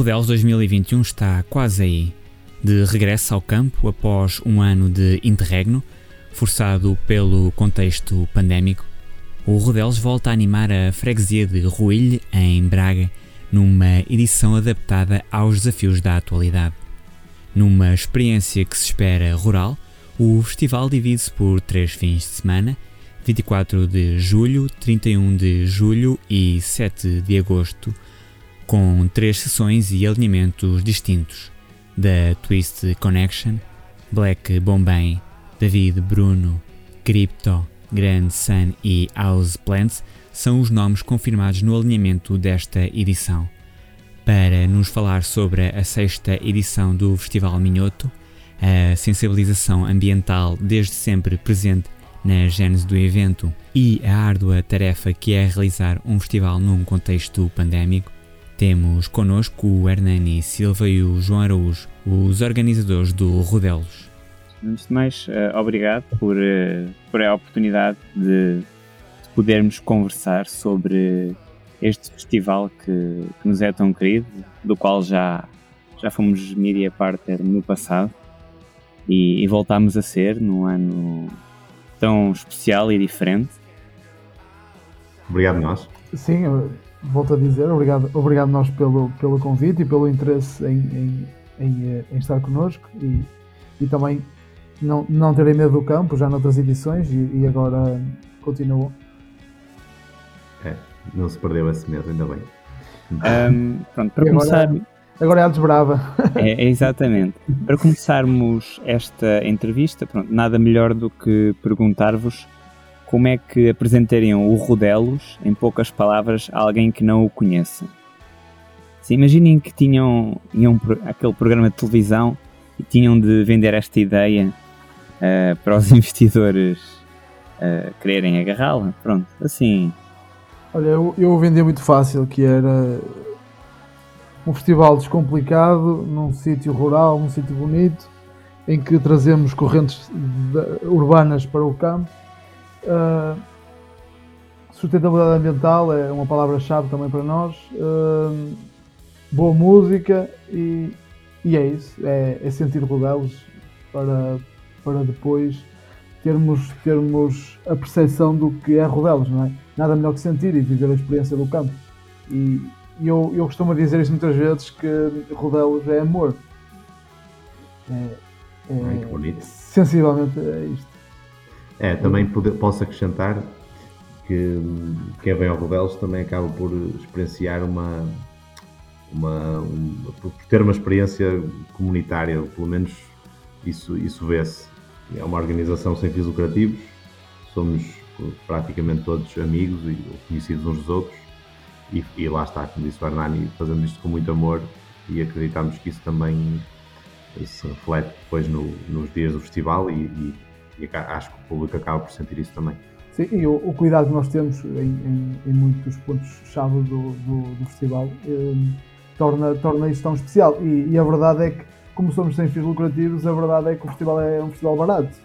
Rodelos 2021 está quase aí, de regresso ao campo após um ano de interregno, forçado pelo contexto pandémico. O Rodelos volta a animar a freguesia de Ruilhe, em Braga, numa edição adaptada aos desafios da atualidade. Numa experiência que se espera rural, o festival divide-se por três fins de semana, 24 de julho, 31 de julho e 7 de agosto, com três sessões e alinhamentos distintos da Twist Connection, Black Bombay, David Bruno, Crypto, Grand Sun e House Plants são os nomes confirmados no alinhamento desta edição. Para nos falar sobre a sexta edição do Festival Minhoto, a sensibilização ambiental desde sempre presente na gênese do evento e a árdua tarefa que é realizar um festival num contexto pandémico, temos connosco o Hernani Silva e o João Araújo, os organizadores do Rodelos. Antes de mais, uh, obrigado por, uh, por a oportunidade de, de, podermos conversar sobre este festival que, que, nos é tão querido, do qual já, já fomos media partner no passado e, e voltámos a ser num ano tão especial e diferente. Obrigado nós. Sim, volto a dizer, obrigado, obrigado nós pelo, pelo convite e pelo interesse em, em, em, em estar connosco e, e também não, não terem medo do campo, já noutras edições e, e agora continuam. É, não se perdeu esse medo, ainda bem. Um, pronto, para começar. Agora, agora é a desbrava. É, é, exatamente. Para começarmos esta entrevista, pronto, nada melhor do que perguntar-vos como é que apresentariam o Rodelos, em poucas palavras, a alguém que não o conheça. Se imaginem que tinham, tinham aquele programa de televisão e tinham de vender esta ideia uh, para os investidores uh, quererem agarrá-la. Pronto, assim. Olha, eu, eu vendi muito fácil, que era um festival descomplicado, num sítio rural, num sítio bonito, em que trazemos correntes de, urbanas para o campo Uh, sustentabilidade ambiental é uma palavra-chave também para nós. Uh, boa música e, e é isso. É, é sentir rodelos para, para depois termos, termos a percepção do que é rodelos, não é? Nada melhor que sentir e viver a experiência do campo. E, eu, eu costumo dizer isso muitas vezes que rodelos é amor. É, é, sensivelmente é isto. É, também pode, posso acrescentar que quem vem ao Rodelos também acaba por experienciar uma, uma, uma, por ter uma experiência comunitária, pelo menos isso, isso vê-se. É uma organização sem fins lucrativos, somos praticamente todos amigos e conhecidos uns dos outros, e, e lá está, como disse o Hernani, fazemos isto com muito amor e acreditamos que isso também se reflete depois no, nos dias do festival e, e e acho que o público acaba por sentir isso também. Sim, e o, o cuidado que nós temos em, em, em muitos pontos-chave do, do, do, festival eh, torna, torna isso tão especial. E, e, a verdade é que, como somos sem fins lucrativos, a verdade é que o festival é um festival barato.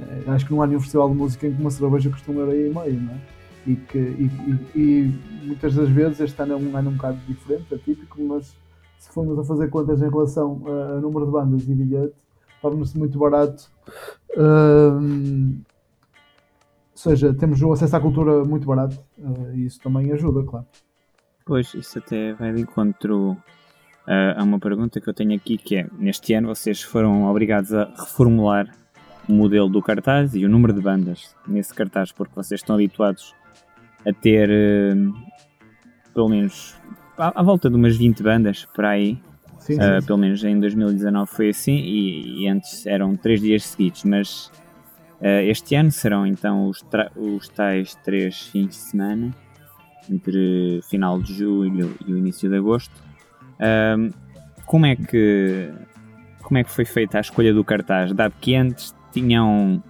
Eh, acho que não há nenhum festival de música em que uma cerveja custa um euro e meio, não é? E, que, e, e, muitas das vezes este ano é um ano um bocado diferente, atípico, mas se formos a fazer contas em relação a, a número de bandas e bilhete, torna-se muito barato. Uh, ou seja, temos o acesso à cultura muito barato uh, e isso também ajuda, claro. Pois, isso até vai de encontro uh, a uma pergunta que eu tenho aqui, que é, neste ano vocês foram obrigados a reformular o modelo do cartaz e o número de bandas nesse cartaz, porque vocês estão habituados a ter uh, pelo menos à, à, volta de umas 20 bandas por aí Sim, uh, sim. Pelo menos em 2019 foi assim e, e antes eram três dias seguidos, mas uh, este ano serão então os, os tais três fins de semana entre final de julho e o início de agosto. Como é que como é que foi feita a escolha do cartaz? Dado que antes tinham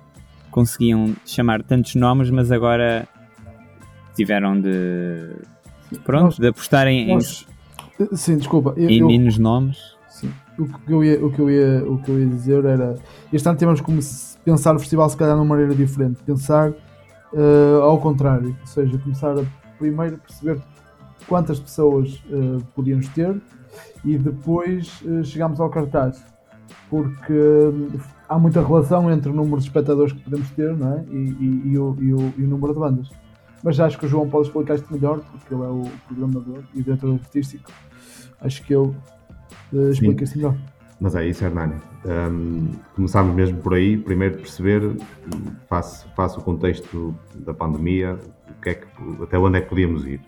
conseguiam chamar tantos nomes, mas agora tiveram de pronto, nós, de apostarem nós, Sim, desculpa. Eu, e menos nomes. Sim. O que, eu ia, o, que eu ia, o que eu ia dizer era. Este ano temos como pensar o festival se calhar de uma maneira diferente. Pensar uh, ao contrário. Ou seja, começar a primeiro perceber quantas pessoas uh, podíamos ter e depois uh, chegámos ao cartaz, porque uh, há muita relação entre o número de espectadores que podemos ter não é? e, e, e, o, e, o, e o número de bandas. Mas acho que o João pode explicar isto melhor, porque ele é o programador e diretor artístico. Acho que ele explica isto melhor. Mas é isso, Hernani. Um, começámos mesmo por aí, primeiro perceber, face, face o contexto da pandemia, o que é que, até onde é que podíamos ir.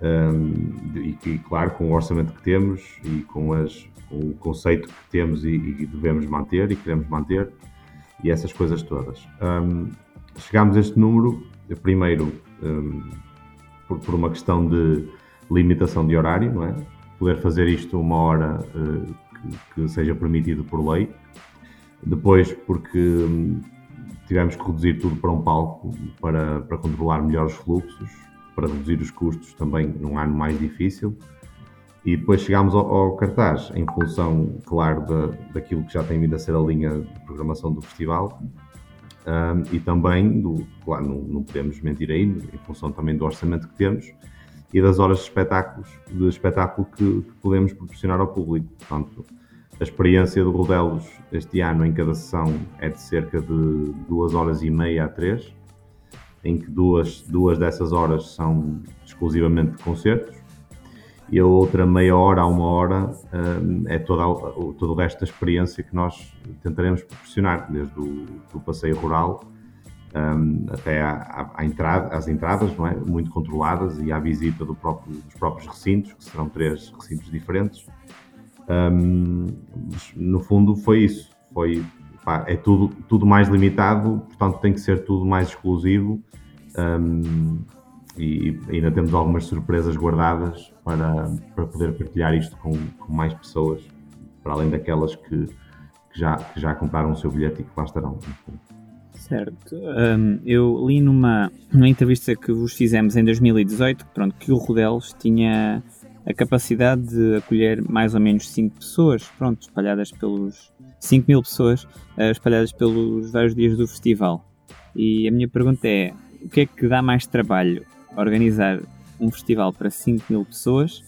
Um, e, e, claro, com o orçamento que temos e com, as, com o conceito que temos e, e, devemos manter e queremos manter, e essas coisas todas. Um, chegámos a este número, primeiro, por, por uma questão de limitação de horário, não é? Poder fazer isto uma hora que, que seja permitido por lei. Depois, porque hum, tivemos que reduzir tudo para um palco para, para controlar melhor os fluxos, para reduzir os custos também num ano mais difícil. E depois chegámos ao, ao cartaz, em função, claro, da, daquilo que já tem vindo a ser a linha de programação do festival. Um, e também, do, claro, não, não, podemos mentir aí, em função também do orçamento que temos e das horas de espetáculos, de espetáculo que, que podemos proporcionar ao público. Portanto, a experiência do Rodelos este ano em cada sessão é de cerca de duas horas e meia a três, em que duas, duas dessas horas são exclusivamente de concertos e a outra meia hora a uma hora hum, é toda, todo o resto da experiência que nós tentaremos proporcionar, desde o passeio rural um, até à, à, entrada, às entradas, não é? muito controladas, e à visita do próprio, dos próprios recintos, que serão três recintos diferentes. Um, no fundo, foi isso. Foi, pá, é tudo, tudo mais limitado, portanto, tem que ser tudo mais exclusivo. Um, e ainda temos algumas surpresas guardadas para, para poder partilhar isto com, com mais pessoas, para além daquelas que, que, já, que já compraram o seu bilhete e que lá estarão. Certo. Um, eu li numa, numa entrevista que vos fizemos em 2018 pronto, que o Rodelos tinha a capacidade de acolher mais ou menos 5 pessoas, pronto, espalhadas pelos 5 mil pessoas, uh, espalhadas pelos vários dias do festival. E a minha pergunta é: o que é que dá mais trabalho? Organizar um festival para 5 mil pessoas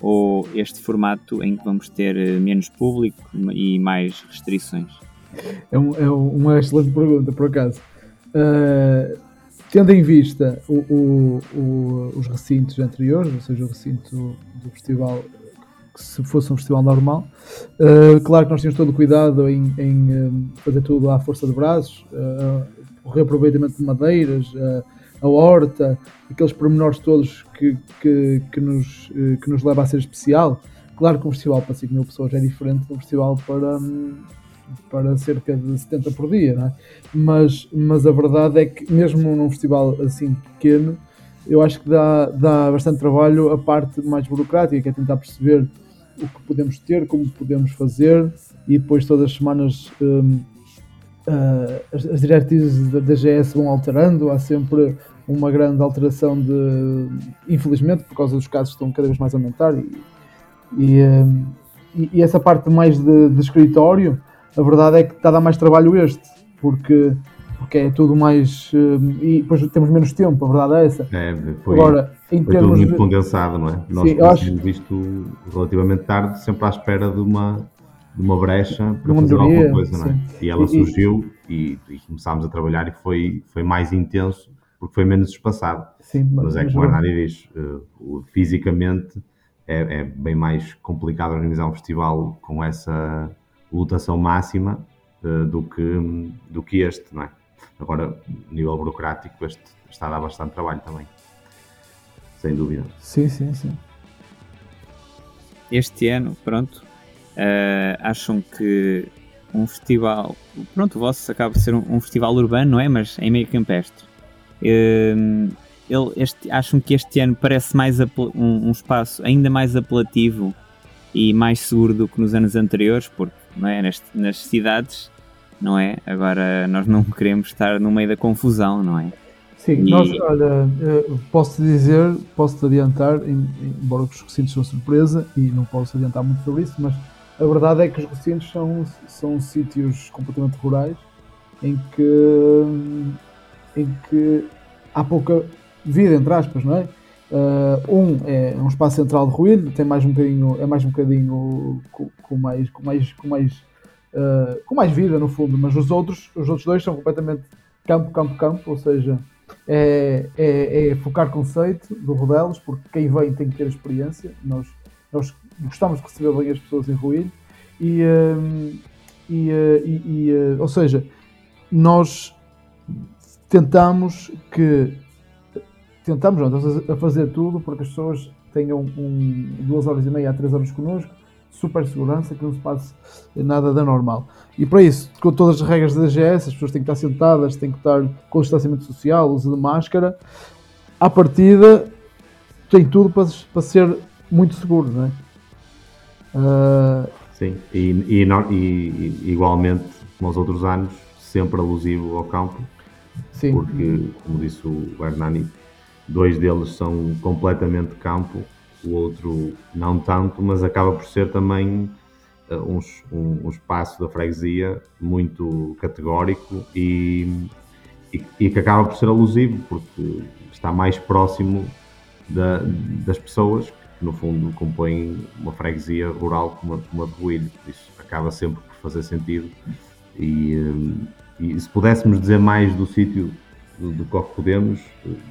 ou este formato em que vamos ter eh, menos público e mais restrições? É, um, é uma excelente pergunta, por acaso. Uh, tendo em vista o, o, o, os recintos anteriores, ou seja, o recinto do festival, que se fosse um festival normal, uh, claro que nós tínhamos todo o cuidado em, em fazer tudo à força de braços, uh, o reaproveitamento de madeiras, a horta, aqueles pormenores todos que, que, que, nos, que nos leva a ser especial. Claro que um festival para 5 mil pessoas é diferente de um festival para, hum, para cerca de 70 por dia, é? mas, mas a verdade é que mesmo num festival assim pequeno, eu acho que dá, dá bastante trabalho a parte mais burocrática, que é tentar perceber o que podemos ter, como podemos fazer, e depois todas as semanas um, uh, as, as, diretrizes da DGS vão alterando, há sempre uma grande alteração de, infelizmente, por causa dos casos que estão cada vez mais a aumentar, e, e, um, e essa parte mais de, de escritório, a verdade é que está a dar mais trabalho este, porque, porque é tudo mais. Uh, e depois temos menos tempo, a verdade é essa. É, foi, Agora, em foi termos tudo muito de... condensado, não é? Nós Sim, acho... isto relativamente tarde, sempre à espera de uma, de uma brecha para fazer alguma coisa, não é? E ela surgiu e, e, começámos a trabalhar e foi, foi mais intenso porque foi menos espaçado. Sim, mas, mas é como o Hernani diz, uh, fisicamente é, é, bem mais complicado organizar um festival com essa lotação máxima uh, do, que, do que este, não é? Agora, nível burocrático, este está a dar bastante trabalho também. Sem dúvida. Sim, sim, sim. Este ano, pronto, uh, acham que um festival, pronto, o vosso acaba de ser um, um festival urbano, não é? Mas em meio campestre. Uh, ele, este, acham que este ano parece mais um, um espaço ainda mais apelativo e mais seguro do que nos anos anteriores, porque não é? nas, nas cidades, não é? Agora nós não queremos estar no meio da confusão, não é? Sim, e... nós, olha, posso-te dizer, posso-te adiantar, embora os recintos são surpresa e não posso adiantar muito sobre isso, mas a verdade é que os recintos são, são sítios completamente rurais em que, em que há pouca vida, entre aspas, não é? Uh, um é um espaço central de ruído, tem mais um bocadinho, é mais um bocadinho com, com mais, com mais, com mais, uh, com mais vida no fundo, mas os outros, os outros dois são completamente campo, campo, campo, ou seja, é, é, é focar conceito do Rodelos, porque quem vem tem que ter experiência. Nós, nós gostamos de receber bem as pessoas em ruído e, uh, e, e, e ou seja, nós tentamos que tentamos não, a fazer tudo para que as pessoas tenham um, duas horas e meia a três horas connosco, super segurança, que não se passe nada da normal. E para isso, com todas as regras da DGS, as pessoas têm que estar sentadas, têm que estar com distanciamento social, uso de máscara, à partida tem tudo para, para ser muito seguro, não é? Uh... Sim, e, e, e, igualmente, como aos outros anos, sempre alusivo ao campo, Sim. porque, como disse o Hernani, dois deles são completamente campo, o outro não tanto, mas acaba por ser também uh, um, um, um, espaço da freguesia muito categórico e, e, e, que acaba por ser alusivo, porque está mais próximo da, das pessoas que, no fundo, compõem uma freguesia rural como a, como a de Ruilho. Isso acaba sempre por fazer sentido. E, eh, e se pudéssemos dizer mais do sítio do, do que podemos,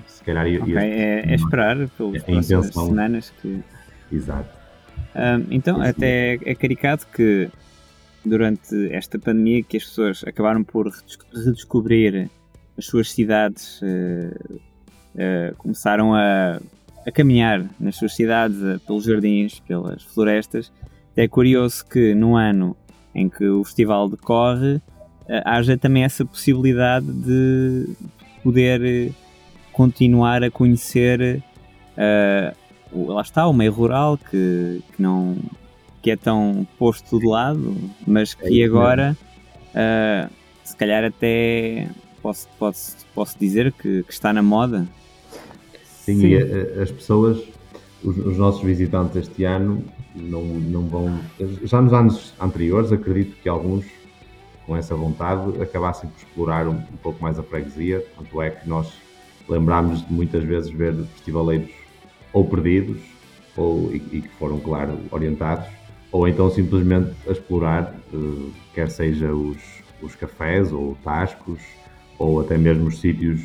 se calhar ia, okay, é, é, esperar pelas é próximas intenção... semanas que. Exato. Um, então, Isso até é, caricato que durante esta pandemia que as pessoas acabaram por redescobrir as suas cidades, uh, uh, começaram a, a, caminhar nas suas cidades, uh, pelos jardins, pelas florestas. É curioso que no ano em que o festival decorre, haja também essa possibilidade de poder continuar a conhecer uh, lá está, o meio rural que, que não que é tão posto de lado, mas que é agora uh, se calhar até posso, posso, posso dizer que, que está na moda. Sim, Sim. E, as pessoas, os, os, nossos visitantes este ano não, não vão. Já nos anos anteriores, acredito que alguns com essa vontade acabassem por explorar um, um pouco mais a freguesia, tanto é que nós lembrámos de muitas vezes ver festivaleiros ou perdidos, ou, e, e, que foram, claro, orientados, ou então simplesmente a explorar, uh, quer seja os, os cafés ou tascos, ou até mesmo os sítios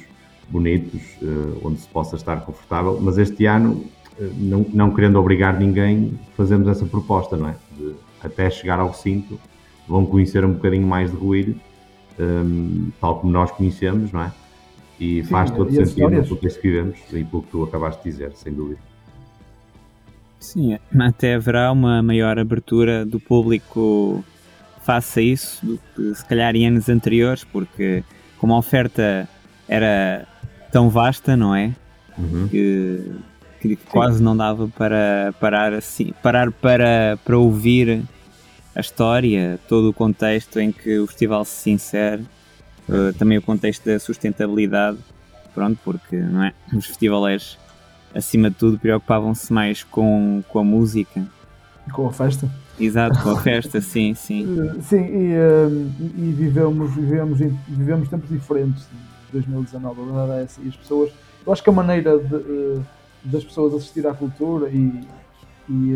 bonitos uh, onde se possa estar confortável. Mas este ano, uh, não, não querendo obrigar ninguém, fazemos essa proposta, não é? De, até chegar ao recinto, vão conhecer um bocadinho mais de Ruílho, um, tal como nós conhecemos, não é? E Sim, faz todo e sentido pelo que vivemos e pelo que tu acabaste de dizer, sem dúvida. Sim, até haverá uma maior abertura do público face a isso do que se calhar em anos anteriores, porque como a oferta era tão vasta, não é? Uhum. Que, que quase não dava para parar assim, parar para, para ouvir a história, todo o contexto em que o festival se insere Uh, também o contexto da sustentabilidade, pronto, porque não é? os festivaleiros, acima de tudo, preocupavam-se mais com, com a música. Com a festa? Exato, com a festa, sim, sim. Uh, sim, e, uh, e vivemos, vivemos, vivemos tempos diferentes de 2019, a verdade é essa. E as pessoas, eu acho que a maneira de, das pessoas assistir à cultura e. e,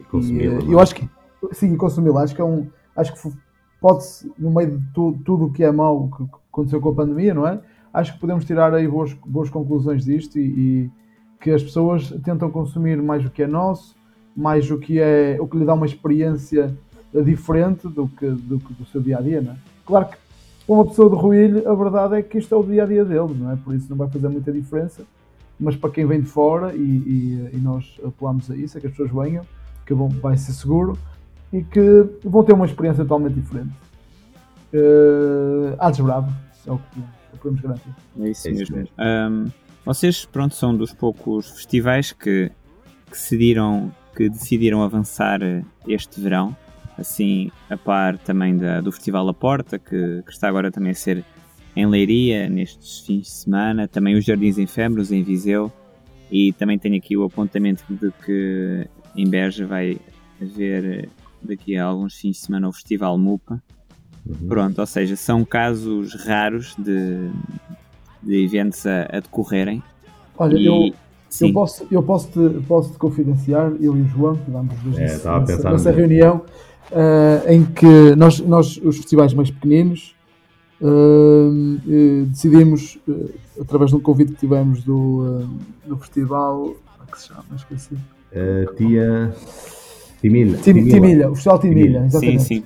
e consumi-la. eu acho que. Sim, consumi-la. Acho que é um. Acho que pode-se, no meio de tu, tudo o que é mau que aconteceu com a pandemia, não é? Acho que podemos tirar aí boas, boas conclusões disto e, e que as pessoas tentam consumir mais o que é nosso, mais o que é o que lhe dá uma experiência diferente do que do, do seu dia a dia, não é? Claro que uma pessoa de Ruilho, a verdade é que isto é o dia a dia dele, não é? Por isso não vai fazer muita diferença, mas para quem vem de fora e, e, e nós apelamos a isso, é que as pessoas venham, que vão, vai ser seguro e que vão ter uma experiência totalmente diferente. Uh, Hades Bravo, é o que, podemos garantir. É isso, é isso mesmo. Um, vocês, pronto, são dos poucos festivais que, que, decidiram, que decidiram avançar este verão, assim, a par também da, do Festival La Porta, que, que está agora também a ser em Leiria, nestes fins de semana, também os Jardins Efêmeros em Viseu, e também tenho aqui o apontamento de que em Beja vai haver daqui a alguns fins de semana o Festival MUPA. Uhum. Pronto, ou seja, são casos raros de, de eventos a, a decorrerem. Olha, e... eu, Eu posso, eu posso, te, posso te confidenciar, eu e o João, tivemos os dois É, nessa, nessa- reunião, eh, em que nós, nós, os festivais mais pequeninos, eh, decidimos, eh, através de um convite que tivemos do, do festival, como é que se chama? Esqueci. Uh, tia. Timilha. Tim- Timilha, o Festival Timilha, Timilha. exatamente. Sim, sim.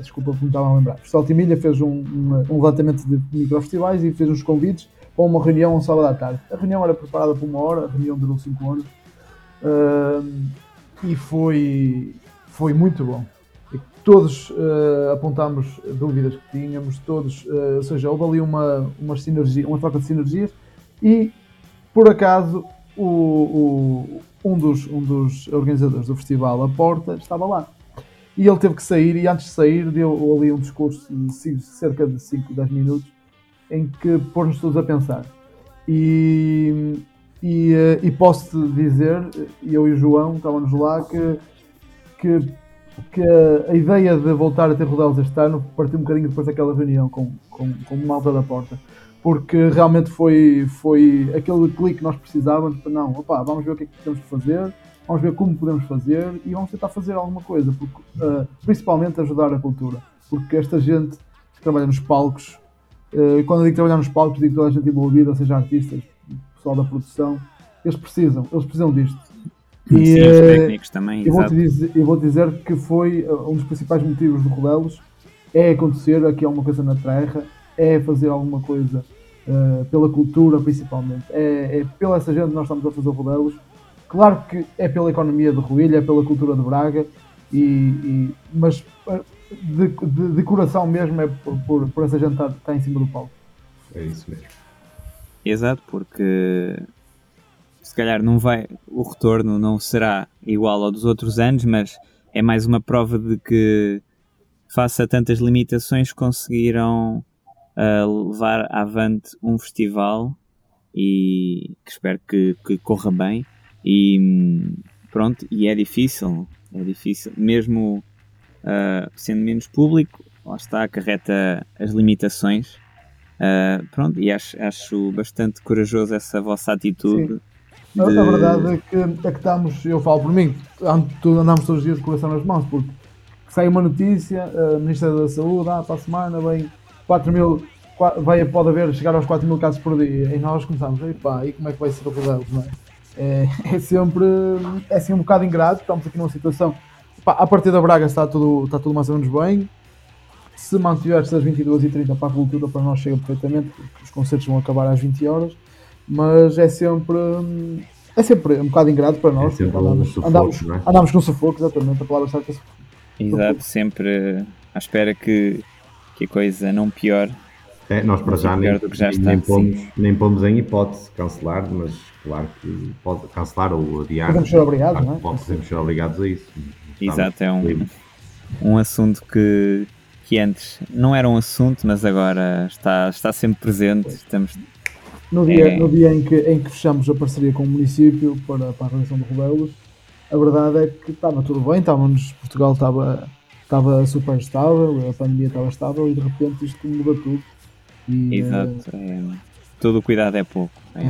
Desculpa, não estava a lembrar. O Festival Timilha fez um, um, um levantamento de microfestivais e fez uns convites para uma reunião um sábado à tarde. A reunião era preparada por uma hora, a reunião durou 5 horas Ahm, e foi, foi muito bom. Todos ah, apontámos dúvidas que tínhamos, todos, ah, ou seja, houve ali uma, uma, sinergia, uma troca de sinergias e, por acaso, o, o- um, dos, um dos organizadores do festival, a Porta, estava lá. E ele teve que sair, e antes de sair, deu ali um discurso de cerca de 5, 10 minutos, em que pôs-nos todos a pensar. E, e, eh, e posso-te dizer, eu e o João estávamos lá, que, que, que a ideia de voltar a ter rodelos este ano partiu um bocadinho depois daquela reunião com, com, com o malta da porta. Porque realmente foi, foi aquele clique que nós precisávamos para não, opá, vamos ver o que é que temos que fazer, vamos ver como podemos fazer e vamos tentar fazer alguma coisa, porque, eh, principalmente ajudar a cultura. Porque esta gente que trabalha nos palcos, eh, quando eu digo trabalhar nos palcos, digo toda a gente envolvida, seja artistas, pessoal da produção, eles precisam, eles precisam disto. E, Sim, os eh, técnicos também, eu vou, exato. te dizer, eu vou dizer que foi uh, um dos principais motivos do Rodelos é acontecer aqui alguma coisa na terra, é fazer alguma coisa uh, pela cultura principalmente, é, é pela essa gente que nós estamos a fazer o Rodelos. Claro que é pela economia de Ruilha, é pela cultura de Braga, e, e- mas uh, de, de- de coração mesmo é por, por, por essa gente estar, estar em cima do palco. É isso mesmo. Exato, porque se calhar não vai, o retorno não será igual ao dos outros anos, mas é mais uma prova de que, face a tantas limitações, conseguiram ah, levar avante um festival e que espero que, que corra bem. E hum, pronto, e é difícil, é difícil, mesmo ah, sendo menos público, lá está, acarreta as limitações. Uh, pronto, e acho, acho bastante corajoso essa vossa atitude. A, de- a verdade é que, é que estamos, eu falo por mim, andamos todos os dias de coração nas mãos, porque sai uma notícia, a Ministério da Saúde, ah, para a semana vem 4 mil, vai, pode haver, chegar aos 4 mil casos por dia, e nós começamos, e pá, e como é que vai ser o não é? É, é sempre, é assim um bocado ingrato, estamos aqui numa situação, pá, a partir da Braga está tudo, está tudo mais ou menos bem, se mantiver-se às 22h30 para a cultura, para nós chega perfeitamente, porque os concertos vão acabar às 20 horas, mas é sempre, é sempre um bocado ingrato para nós, É um andamos, sufoco, andamos, não é? andamos com sufoco, exatamente, a palavra certa é sufoco. Exato, sempre à espera que, que a coisa não piore. É, nós para já nem, pior do que já nem, está, nem pomos, nem pomos em hipótese cancelar, mas claro que pode cancelar ou adiar. Podemos ser obrigados, Claro não é? pode- Podemos ser obrigados a isso. Exato, é um, livres. um assunto que, que antes não era um assunto, mas agora está, está sempre presente. Estamos, No dia, É. no dia em, que, em que fechamos a parceria com o município para, para a realização do Rodelos, a verdade é que estava tudo bem, estávamos, Portugal estava, estava super estável, a pandemia estava estável e de repente isto muda tudo. E, exato, é, todo o cuidado é pouco. É.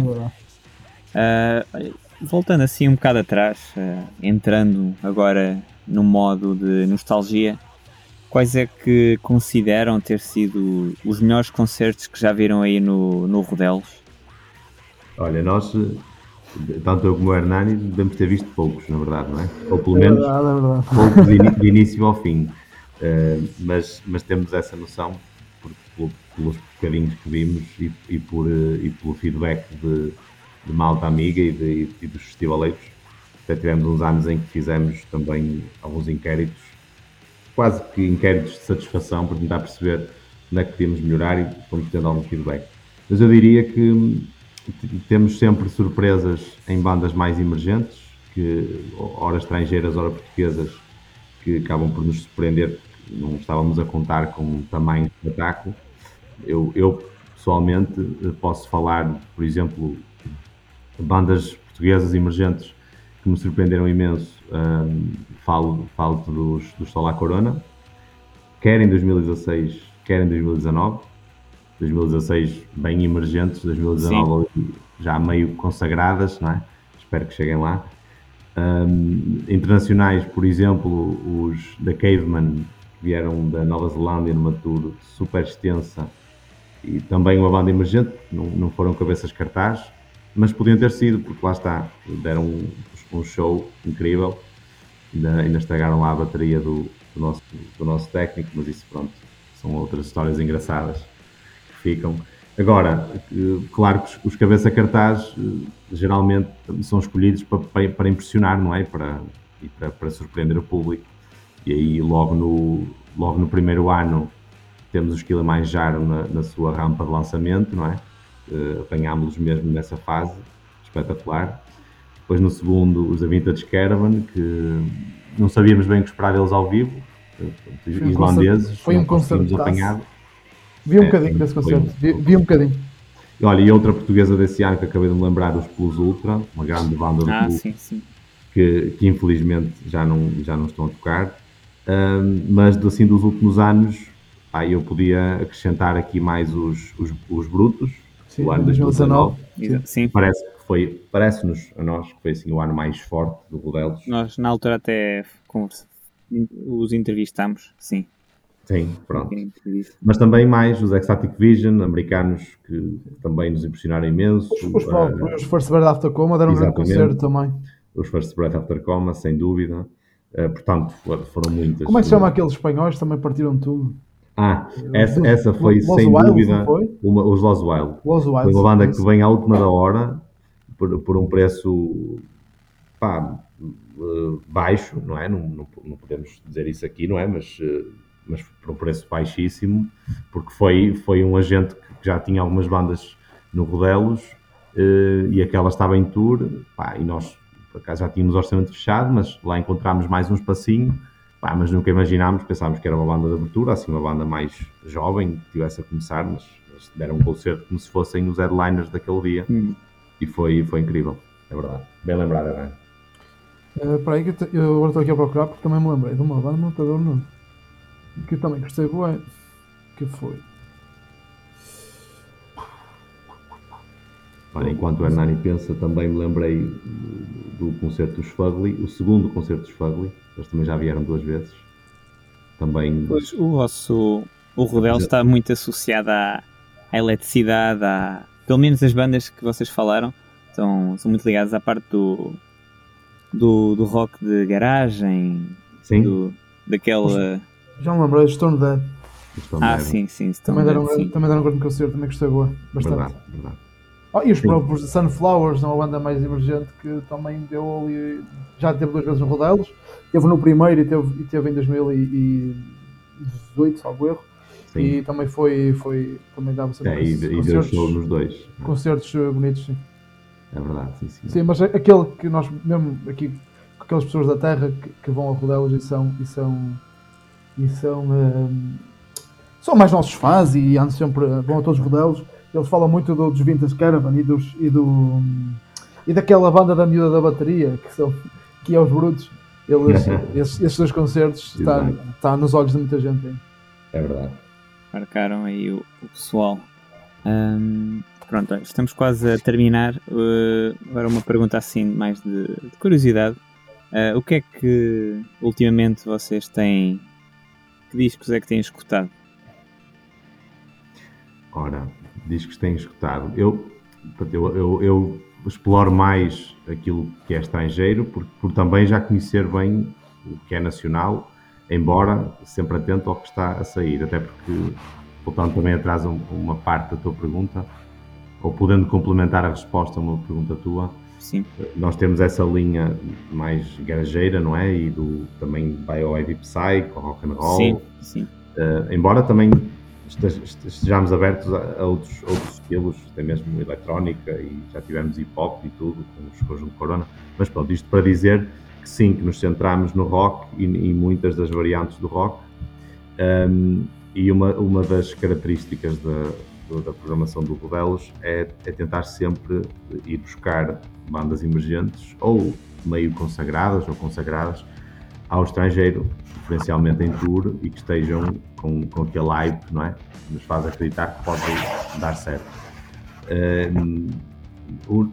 Ah, voltando assim um bocado atrás, ah, entrando agora no modo de nostalgia, quais é que consideram ter sido os melhores concertos que já viram aí no, no Rodelos? Olha, nós, eh, tanto eu como o Hernani, devemos ter visto poucos, na verdade, não é? Ou pelo É menos verdade, é verdade. poucos de, de início ao fim. Uh, mas, mas temos essa noção por- pelo- pelos bocadinhos que vimos e, e por, uh, e pelo feedback de, de malta amiga e, de, e dos festivaleiros. Até tivemos uns anos em que fizemos também alguns inquéritos, quase que inquéritos de satisfação para tentar perceber onde é que podíamos melhorar e fomos tendo algum feedback. Mas eu diria que temos sempre surpresas em bandas mais emergentes, que ora estrangeiras, ora portuguesas, que acabam por nos surpreender, não estávamos a contar com um tamanho de espetáculo. Eu, eu pessoalmente posso falar, por exemplo, de bandas portuguesas emergentes que me surpreenderam imenso. Hum, falo falo dos, dos Solar Corona, quer em 2016, quer em 2019. 2016 bem emergentes, 2019 já meio consagradas, não é? Espero que cheguem lá. Um, internacionais, por exemplo, os da Caveman, que vieram da Nova Zelândia numa tour super extensa e também uma banda emergente, não, não foram cabeças cartaz, mas podiam ter sido, porque lá está, deram um, um show incrível, ainda, ainda estragaram lá a bateria do, do, nosso, do nosso técnico, mas isso pronto, são outras histórias engraçadas ficam. Agora, claro que os cabeça cartaz eh, geralmente são escolhidos para, para, impressionar, não é? Para, e para, para, surpreender o público. E aí, logo no, logo no primeiro ano, temos os Kilimanjaro na, na sua rampa de lançamento, não é? Uh, apanhámos-los mesmo nessa fase, espetacular. Depois, no segundo, os A Vintage Caravan, que não sabíamos bem o que esperar deles ao vivo, islandeses, foi um concerto apanhado Vi um é, bocadinho desse concerto, vi, vi, um bocadinho. Olha, e outra portuguesa desse ano que acabei de me lembrar, os Plus Ultra, uma grande banda de ah, sim, sim. Que, que infelizmente já não, já não estão a tocar. Um, mas assim, dos últimos anos, pá, eu podia acrescentar aqui mais os, os, os Brutos, sim, do ano 2019. Sim. Parece que foi, parece-nos a nós que foi assim, o ano mais forte do Rodelos. Nós na altura até os entrevistamos, sim. Sim, pronto. Mas também mais os Ecstatic Vision, americanos, que também nos impressionaram imenso. Os, próprios, uh, os First Breath After Coma deram um grande concerto também. Os First Breath After Coma, sem dúvida. Uh, portanto, foram muitas. Como é que se chama aqueles espanhóis? Também partiram tudo. Ah, essa, essa foi Los sem Wild, dúvida uma, os Los Wild. Los Wild. Foi uma banda que vem à última da hora por, por um preço pá, uh, baixo, não é? Não, não, não, podemos dizer isso aqui, não é? Mas uh, mas por um preço baixíssimo, porque foi, foi um agente que já tinha algumas bandas no Rodelos uh, e aquela estava em tour, pá, e nós por acaso já tínhamos orçamento fechado, mas lá encontramos mais um espacinho, pá, mas nunca imaginámos, pensávamos que era uma banda de abertura, assim, uma banda mais jovem, que tivesse a começar, mas, mas deram um concerto como se fossem os headliners daquele dia, hum. e foi, foi incrível, é verdade. Bem lembrado, é Uh, para aí que eu, eu agora estou aqui a procurar porque também me lembrei de uma banda, não estou a ver o nome que eu também gostei bem, que foi. Olha, enquanto o Hernani pensa, também me lembrei do concerto dos Fugly, o segundo concerto dos Fugly, eles também já vieram duas vezes. Também. Pois o vosso. O Rodel está muito associado à, à eletricidade, à, pelo menos as bandas que vocês falaram são, são muito ligadas à parte do, do, do rock de garagem, Sim. Do, daquela. Já me lembrei, Stone Dead. Stone ah, sim, sim. Também, deram, sim. também deram um grande concerto, também gostei boa. Bastante. Verdade, verdade. Oh, e os sim. próprios Sunflowers, uma banda mais emergente que também deu ali. Já teve duas vezes no Rodelos. Teve no primeiro e teve, e teve em 2018, salvo erro. Sim. E também foi. foi também dava sempre é, e, e deu show nos dois. Concertos eh, bonitos, sim. É verdade, sim, sim. Sim, mas aquele que nós, mesmo aqui, aquelas pessoas da Terra que, que vão a Rodelos e são. E são e são, um, são mais nossos fãs e andam sempre, vão a todos os rodelos. Eles falam muito do, dos Vintage Caravan e, dos, e, do, e daquela banda da miúda da bateria, que, são, que é os Brutos. Eles, esses, esses dois concertos estão está nos olhos de muita gente. Hein? É verdade. Marcaram aí o, o pessoal. Um, pronto, estamos quase a terminar. Uh, agora uma pergunta assim, mais de, de curiosidade. Uh, o que é que ultimamente vocês têm que discos é que têm escutado? Ora, discos têm escutado. Eu, eu, eu, eu, exploro mais aquilo que é estrangeiro, por, por também já conhecer bem o que é nacional, embora sempre atento ao que está a sair, até porque, voltando também atrás uma parte da tua pergunta, ou podendo complementar a resposta a uma pergunta tua, Sim. Nós temos essa linha mais garageira, não é? E do também Bio Psy, com rock and roll. Sim, sim. Uh, embora também estejamos abertos a, outros, outros estilos, até mesmo eletrónica, e já tivemos hip hop e tudo, com os conjuntos Corona. Mas pronto, isto para dizer que sim, que nos centramos no rock e, e muitas das variantes do rock. Um, ehm, e uma, uma das características da, da programação do Rodelos é, é tentar sempre ir buscar bandas emergentes ou meio consagradas ou consagradas ao estrangeiro, preferencialmente em tour, e que estejam com, com aquele hype, não é? Que nos faz acreditar que pode dar certo. Uh,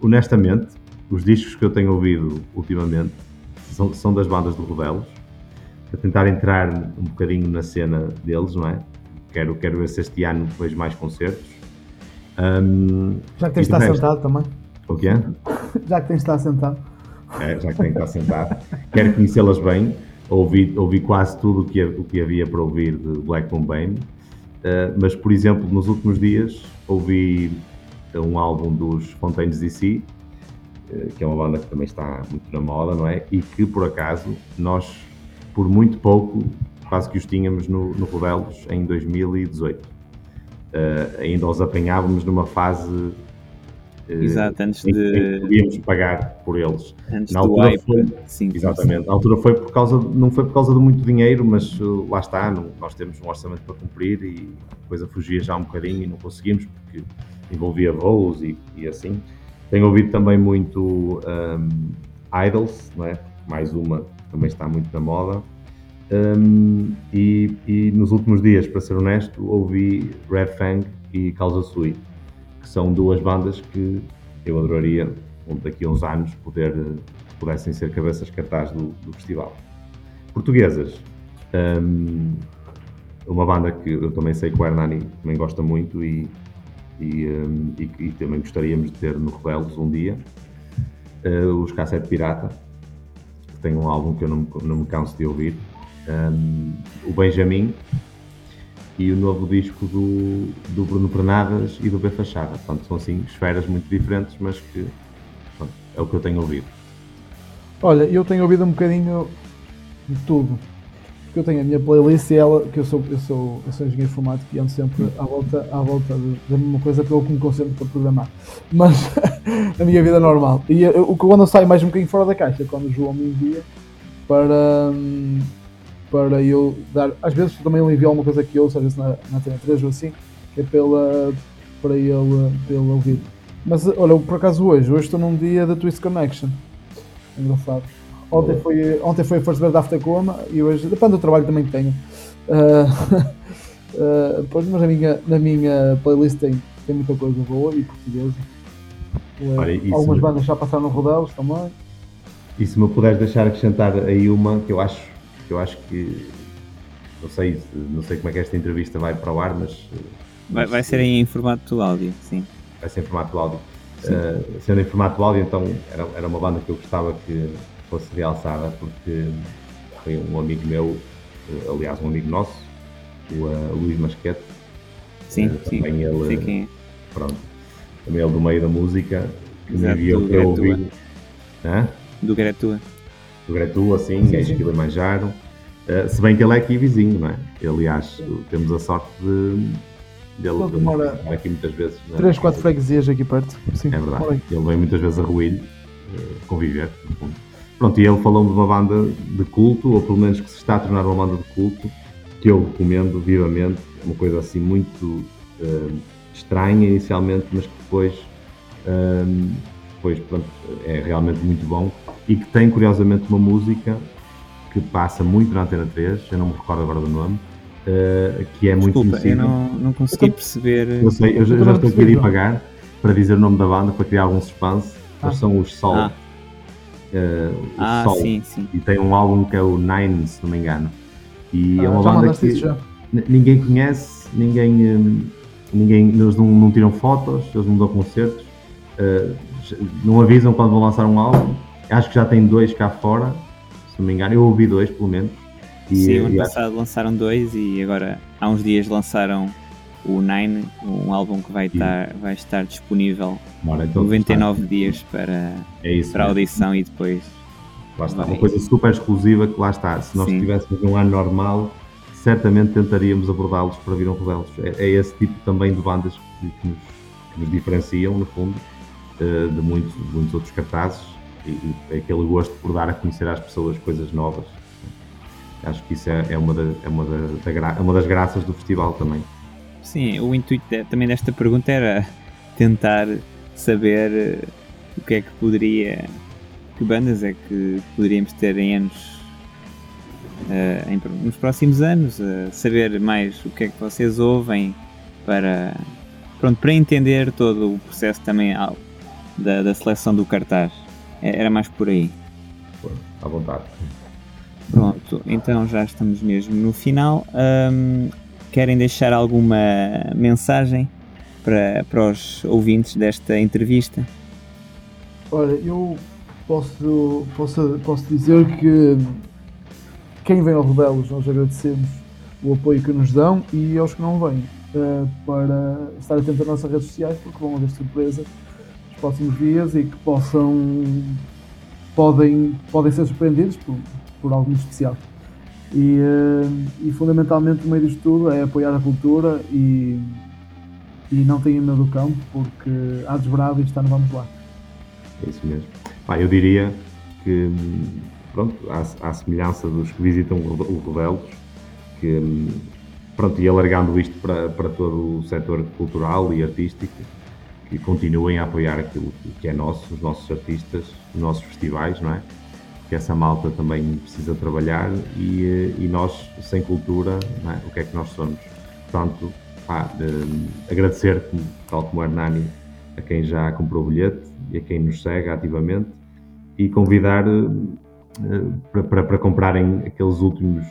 honestamente, os discos que eu tenho ouvido ultimamente são, são das bandas do Rodelos, para tentar entrar um bocadinho na cena deles, não é? Quero, quero ver se este ano vejo mais concertos. Um, já que tens de estar sentado também. O quê? já que tens de estar sentado. É, já que tenho de estar sentado. quero conhecê-las bem. Ouvi, ouvi quase tudo o que, o que havia para ouvir de Black Bombay. Uh, mas, por exemplo, nos últimos dias ouvi um álbum dos Fontaines DC, uh, que é uma banda que também está muito na moda, não é? E que, por acaso, nós, por muito pouco, quase que os tínhamos no, no Rodelos em 2018. Uh, eh, ainda os apanhávamos numa fase Exato, antes de. podíamos pagar por eles. Antes Na altura do foi, sim, exatamente. Sim. Altura foi por causa, não foi por causa de muito dinheiro, mas uh, lá está, não, nós temos um orçamento para cumprir e a coisa fugia já um bocadinho e não conseguimos porque envolvia voos e, e assim. Tenho ouvido também muito um, Idols, não é? Mais uma também está muito na moda. Um, e, e, nos últimos dias, para ser honesto, ouvi Red Fang e Causa Sui que são duas bandas que eu adoraria, daqui a uns anos, poder, pudessem ser cabeças cartaz do, do festival. Portuguesas, um, uma banda que eu também sei que o Hernani também gosta muito e, e, um, e, e também gostaríamos de ter no Rebelos um dia, uh, os Cassete Pirata, que tem um álbum que eu não, não me canso de ouvir, um, o Benjamin, e o novo disco do, do Bruno Pernadas e do B Fachada. Portanto, são assim esferas muito diferentes, mas que pronto, é o que eu tenho ouvido. Olha, eu tenho ouvido um bocadinho de tudo. Porque eu tenho a minha playlist e ela, que eu sou, eu sou, eu sou engenheiro informático e ando sempre à volta, à volta da mesma coisa pelo que me concentro para programar. Mas na minha vida normal. E eu, quando eu saio mais um bocadinho fora da caixa, quando o João me envia para. Hum, para eu dar. Às vezes também ele envia alguma coisa que eu, às vezes na, na Antena 3 ou assim, que é pela, para, ele, para ele ouvir. Mas olha, por acaso hoje, hoje estou num dia da Twist Connection. Engraçado. Ontem foi, ontem foi a First Bird After Coma e hoje, depende do trabalho também que tenho. Uh, uh, pois, mas na minha, na minha playlist tem, tem muita coisa boa e portuguesa. Uh, Olha, algumas me... bandas já passaram no Rodelos também. E se me puderes deixar acrescentar aí uma que eu acho que eu acho que não sei, não sei como é que esta entrevista vai para o ar, mas. Vai, vai ser em formato áudio, sim. Vai ser em formato áudio. Uh, sendo em formato áudio, então era, era uma banda que eu gostava que fosse realçada, porque foi um amigo meu, eh, aliás, um amigo nosso, o uh, Luís Masquete. Sim, uh, sim. Também ele, sei quem é. Pronto. Também ele do meio da música, que me enviou para ouvir. Do Gretua do Gretu, assim, sim, sim. Kilimanjaro. Uh, se bem que ele é aqui vizinho, não é? Aliás, temos a sorte de dele de demora aqui muitas vezes. 3, é? 4 freguesias aqui perto. Sim, é verdade. Ele vem muitas vezes a Ruilho uh, conviver. Pronto, e ele falou de uma banda de culto, ou pelo menos que se está a tornar uma banda de culto, que eu recomendo vivamente. Uma coisa assim muito uh, estranha inicialmente, mas que depois, uh, depois pronto, é realmente muito bom e que tem curiosamente uma música que passa muito na Antena 3, eu não me recordo agora do nome, uh, que é muito Desculpa, conhecida. eu não, não consegui eu perceber. Eu sei, eu, eu já estou aqui a ir pagar para dizer o nome da banda, para criar algum suspense. Ah. Eles são os Sol. Ah, uh, ah Sol. sim, sim. E tem um álbum que é o Nine, se não me engano. E ah, é uma banda que ninguém conhece, ninguém, um, ninguém eles não, não, tiram fotos, eles não dão concertos, uh, não avisam quando vão lançar um álbum Acho que já tem dois cá fora, se não me engano. Eu ouvi dois, pelo menos. E, Sim, o ano passado acho... lançaram dois e agora há uns dias lançaram o Nine, um álbum que vai, estar, vai estar disponível então 99 está. dias para, é isso, para audição e depois. Lá está, uma coisa super exclusiva que lá está. Se nós Sim. tivéssemos um ano normal, certamente tentaríamos abordá-los para vir um rodelos. É, é, esse tipo também de bandas que, que, nos, que nos, diferenciam, no fundo, eh, de muitos, de muitos outros cartazes e, e aquele gosto por dar a conhecer às pessoas coisas novas. Acho que isso é, é uma, da, é, uma da, da, é uma das graças do festival também. Sim, o intuito de, também desta pergunta era tentar saber eh, o que é que poderia, que bandas é que poderíamos ter em anos uh, em, nos próximos anos, uh, saber mais o que é que vocês ouvem para, pronto, para entender todo o processo também da, da seleção do cartaz. É, era mais por aí. À vontade. Pronto, então já estamos mesmo no final. Um, querem deixar alguma mensagem para, para os ouvintes desta entrevista? Olha, eu posso, posso, posso dizer que quem vem ao Rebelos nós agradecemos o apoio que nos dão e aos que não vêm uh, para estar atento às nossas redes sociais porque vão haver surpresas próximos dias e que possam podem, podem ser surpreendidos por, por algo especial. E, uh, e fundamentalmente o meio disto tudo é apoiar a cultura e, e não tenham medo do campo porque há desbrado e está no vamos lá. É isso mesmo. Pá, eu diria que, pronto, à, à semelhança dos que visitam o Revelos, que, pronto, e alargando isto para, para todo o setor cultural e artístico, que continuem a apoiar aquilo que é nosso, os nossos artistas, os nossos festivais, não é? Que essa malta também precisa trabalhar e, e nós, sem cultura, é? o que é que nós somos? Portanto, pá, agradecer, tal como o Hernani, a quem já comprou o bilhete e a quem nos segue ativamente e convidar uh, para, para, para, comprarem aqueles últimos,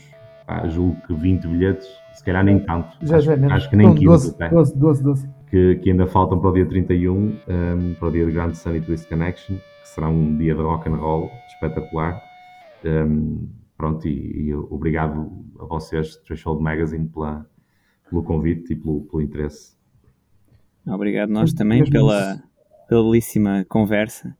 pá, julgo que 20 bilhetes, se calhar nem tanto. Já, acho, já, acho que nem 15. 12, 12, 12, 12. Que, que, ainda faltam para o dia 31, um, para o dia do Grande Sunny Twist Connection, que será um dia de rock and roll espetacular. Um, pronto, e, e, obrigado a vocês, Threshold Magazine, pela, pelo convite e pelo, pelo interesse. Obrigado nós também pela, pela belíssima conversa